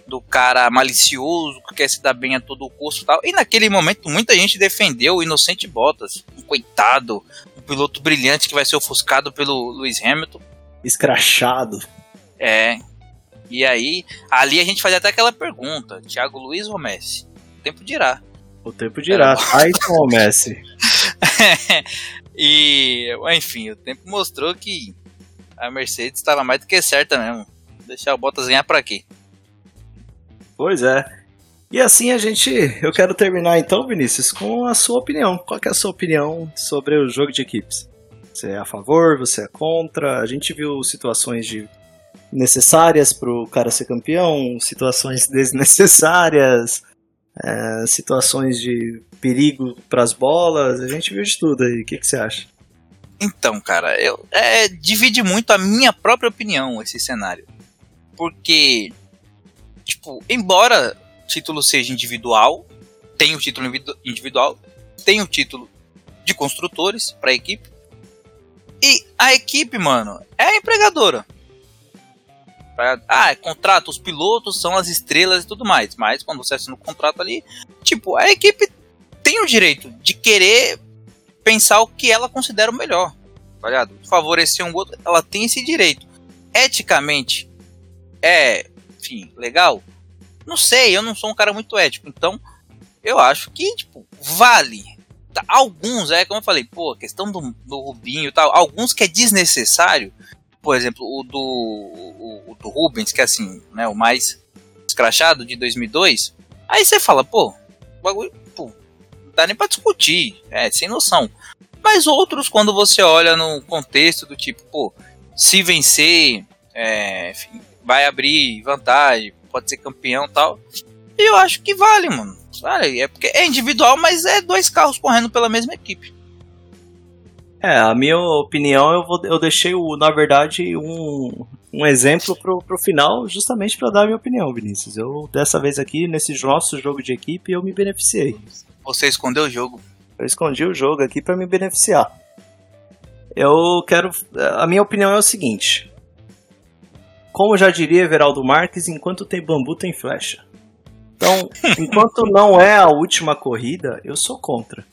do cara malicioso, que quer se dar bem a todo custo e tal. E naquele momento muita gente defendeu o Inocente Bottas, um coitado, um piloto brilhante que vai ser ofuscado pelo Lewis Hamilton. Escrachado. É. E aí, ali a gente fazia até aquela pergunta: Thiago Luiz ou Messi? O tempo dirá. O tempo dirá. Tyson ou Messi? e, enfim, o tempo mostrou que a Mercedes estava mais do que certa mesmo. Deixar o Bottas ganhar para quê? Pois é. E assim a gente. Eu quero terminar então, Vinícius, com a sua opinião. Qual é a sua opinião sobre o jogo de equipes? Você é a favor? Você é contra? A gente viu situações de necessárias para o cara ser campeão, situações desnecessárias, é, situações de perigo para as bolas. A gente viu de tudo aí. O que, que você acha? Então, cara, eu é, divide muito a minha própria opinião esse cenário. Porque, tipo, embora o título seja individual, tem o título individual, tem o título de construtores para equipe. E a equipe, mano, é a empregadora. Ah, é contrato, os pilotos são as estrelas e tudo mais. Mas quando você assina o contrato ali, tipo, a equipe tem o direito de querer pensar o que ela considera o melhor. Tá? Favorecer um outro, ela tem esse direito. Eticamente, é, enfim, legal? Não sei, eu não sou um cara muito ético, então eu acho que, tipo, vale. Tá, alguns, é como eu falei, pô, a questão do, do Rubinho e tal, alguns que é desnecessário, por exemplo, o do, o, o do Rubens, que é assim, né, o mais escrachado de 2002, aí você fala, pô, o bagulho, pô, não dá nem pra discutir, é, sem noção. Mas outros, quando você olha no contexto do tipo, pô, se vencer, é, enfim, vai abrir vantagem, pode ser campeão tal. E eu acho que vale, mano. Vale, é porque é individual, mas é dois carros correndo pela mesma equipe. É, a minha opinião eu, vou, eu deixei, o, na verdade, um, um exemplo pro, pro final, justamente para dar a minha opinião, Vinícius. Eu, dessa vez aqui, nesse nosso jogo de equipe, eu me beneficiei. Você escondeu o jogo? Eu escondi o jogo aqui para me beneficiar. Eu quero. A minha opinião é o seguinte. Como já diria Everaldo Marques, enquanto tem bambu tem flecha. Então, enquanto não é a última corrida, eu sou contra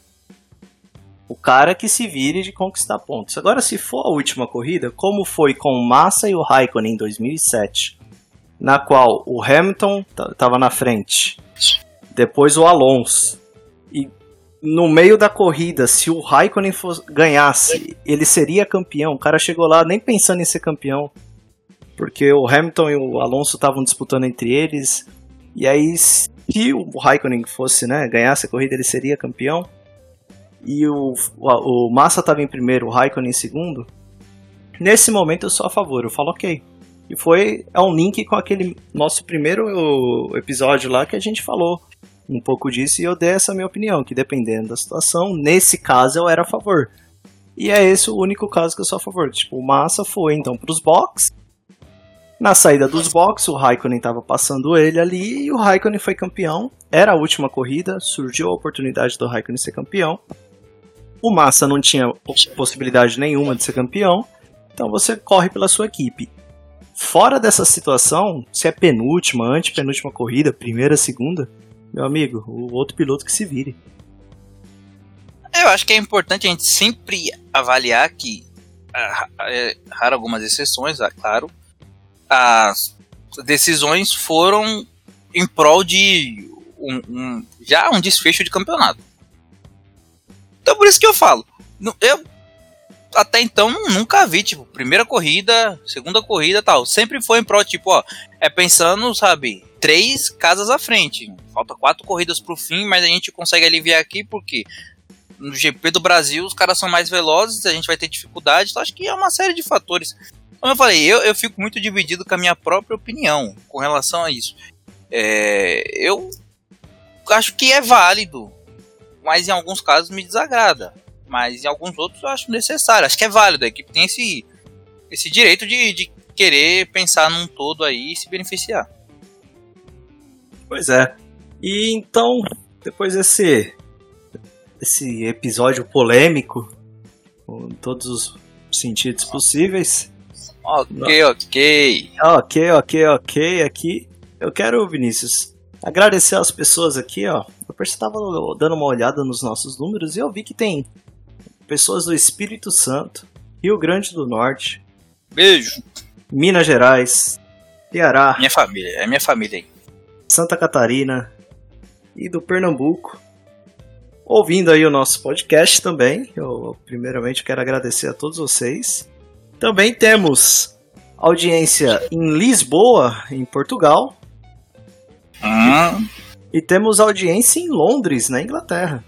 o cara que se vire de conquistar pontos. Agora, se for a última corrida, como foi com Massa e o Raikkonen em 2007, na qual o Hamilton estava na frente, depois o Alonso, e no meio da corrida, se o Raikkonen ganhasse, ele seria campeão. O cara chegou lá nem pensando em ser campeão, porque o Hamilton e o Alonso estavam disputando entre eles. E aí, se o Raikkonen fosse, né, ganhasse a corrida, ele seria campeão. E o, o, o Massa estava em primeiro, o Raikkonen em segundo, nesse momento eu sou a favor, eu falo ok. E foi é um link com aquele nosso primeiro episódio lá que a gente falou um pouco disso e eu dei essa minha opinião, que dependendo da situação, nesse caso eu era a favor. E é esse o único caso que eu sou a favor. Tipo, o Massa foi então para os box. Na saída dos box, o Raikkonen estava passando ele ali e o Raikkonen foi campeão. Era a última corrida, surgiu a oportunidade do Raikkonen ser campeão. O Massa não tinha possibilidade nenhuma de ser campeão, então você corre pela sua equipe. Fora dessa situação, se é penúltima, antepenúltima corrida, primeira, segunda, meu amigo, o outro piloto que se vire. Eu acho que é importante a gente sempre avaliar que, é raro algumas exceções, é claro, as decisões foram em prol de um, um, já um desfecho de campeonato. Então por isso que eu falo, eu até então nunca vi, tipo, primeira corrida, segunda corrida tal. Sempre foi em prol, tipo, ó, é pensando, sabe, três casas à frente. Falta quatro corridas pro fim, mas a gente consegue aliviar aqui porque no GP do Brasil os caras são mais velozes, a gente vai ter dificuldade. Então acho que é uma série de fatores. Como eu falei, eu, eu fico muito dividido com a minha própria opinião com relação a isso. É, eu acho que é válido, mas em alguns casos me desagrada. Mas em alguns outros eu acho necessário. Acho que é válido. A equipe tem esse, esse direito de, de querer pensar num todo aí e se beneficiar. Pois é. E então, depois desse, desse episódio polêmico, com todos os sentidos possíveis. Ok, ok. Ok, ok, ok. Aqui eu quero, Vinícius, agradecer às pessoas aqui, ó. Eu estava dando uma olhada nos nossos números e eu vi que tem pessoas do Espírito Santo, Rio Grande do Norte. Beijo. Minas Gerais, Ceará. Minha família, é minha família aí. Santa Catarina e do Pernambuco. Ouvindo aí o nosso podcast também. Eu primeiramente quero agradecer a todos vocês. Também temos audiência em Lisboa, em Portugal. E temos audiência em Londres, na Inglaterra.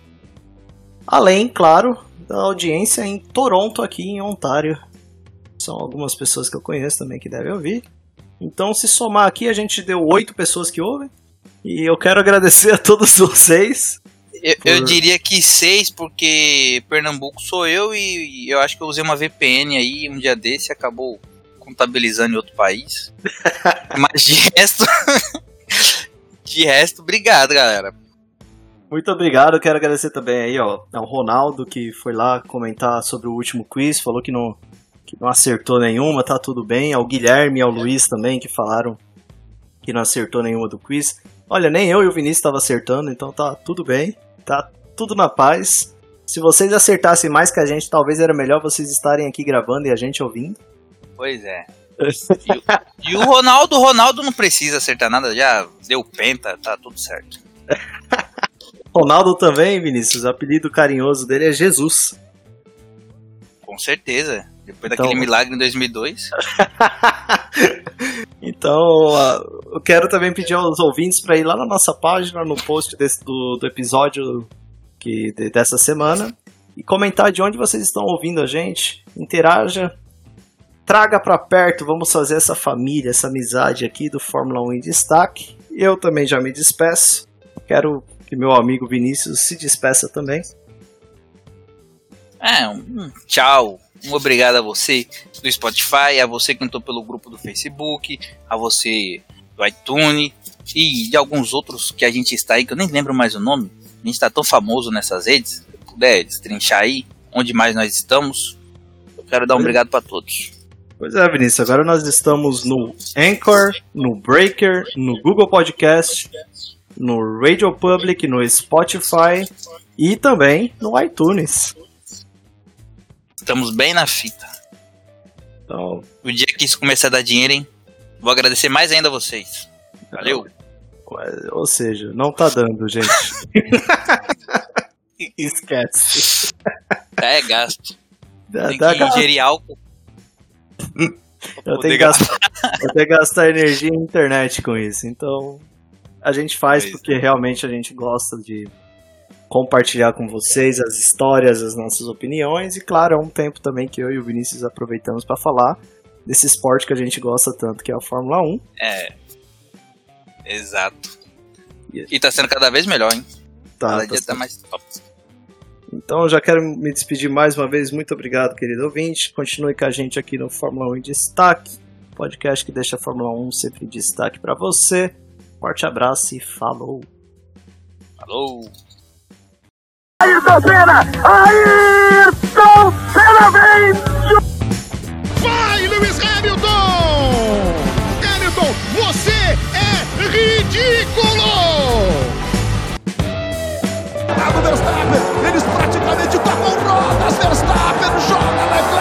Além, claro, da audiência em Toronto, aqui em Ontário. São algumas pessoas que eu conheço também que devem ouvir. Então, se somar aqui, a gente deu oito pessoas que ouvem. E eu quero agradecer a todos vocês. Eu, por... eu, diria que seis, porque Pernambuco sou eu e eu acho que eu usei uma VPN aí um dia desse e acabou contabilizando em outro país. Mas de resto. de resto, obrigado, galera. Muito obrigado, quero agradecer também aí, ó, ao Ronaldo que foi lá comentar sobre o último quiz, falou que não, que não acertou nenhuma, tá tudo bem. Ao Guilherme e ao Luiz também que falaram que não acertou nenhuma do quiz. Olha, nem eu e o Vinícius estava acertando, então tá tudo bem, tá tudo na paz. Se vocês acertassem mais que a gente, talvez era melhor vocês estarem aqui gravando e a gente ouvindo. Pois é. E, e o Ronaldo, o Ronaldo não precisa acertar nada, já deu penta, tá tudo certo. Ronaldo também, Vinícius, o apelido carinhoso dele é Jesus. Com certeza. Depois então... daquele milagre em 2002. então, eu quero também pedir aos ouvintes para ir lá na nossa página, no post desse, do, do episódio que, de, dessa semana, e comentar de onde vocês estão ouvindo a gente. Interaja, traga para perto, vamos fazer essa família, essa amizade aqui do Fórmula 1 em destaque. Eu também já me despeço. Quero que meu amigo Vinícius se despeça também. É, um tchau. Um obrigado a você do Spotify, a você que entrou pelo grupo do Facebook, a você do iTunes e de alguns outros que a gente está aí, que eu nem lembro mais o nome. A gente está tão famoso nessas redes. Se puder destrinchar aí onde mais nós estamos, eu quero dar um obrigado para todos. Pois é, Vinícius, agora nós estamos no Anchor, no Breaker, no Google Podcast, no Radio Public, no Spotify e também no iTunes. Estamos bem na fita. Então, o dia que isso começar a dar dinheiro, hein? Vou agradecer mais ainda a vocês. Valeu. Ou seja, não tá dando, gente. Esquece. É gasto. Dá, Tem dá que ingerir álcool. Eu tenho, gastar, eu tenho que gastar energia em internet com isso, então a gente faz porque realmente a gente gosta de compartilhar com vocês as histórias, as nossas opiniões e claro, é um tempo também que eu e o Vinícius aproveitamos para falar desse esporte que a gente gosta tanto, que é a Fórmula 1. É. Exato. E tá sendo cada vez melhor, hein? Tá, cada tá dia sendo... tá mais top. Então eu já quero me despedir mais uma vez. Muito obrigado, querido ouvinte. Continue com a gente aqui no Fórmula 1 em Destaque, podcast que deixa a Fórmula 1 sempre em destaque para você. Forte abraço e falou! Falou! Ayrton Senna! Ayrton Senna vem! Vai, Lewis Hamilton! Hamilton, você é ridículo! Lado Verstappen, eles praticamente tocam rodas. Verstappen joga Leclerc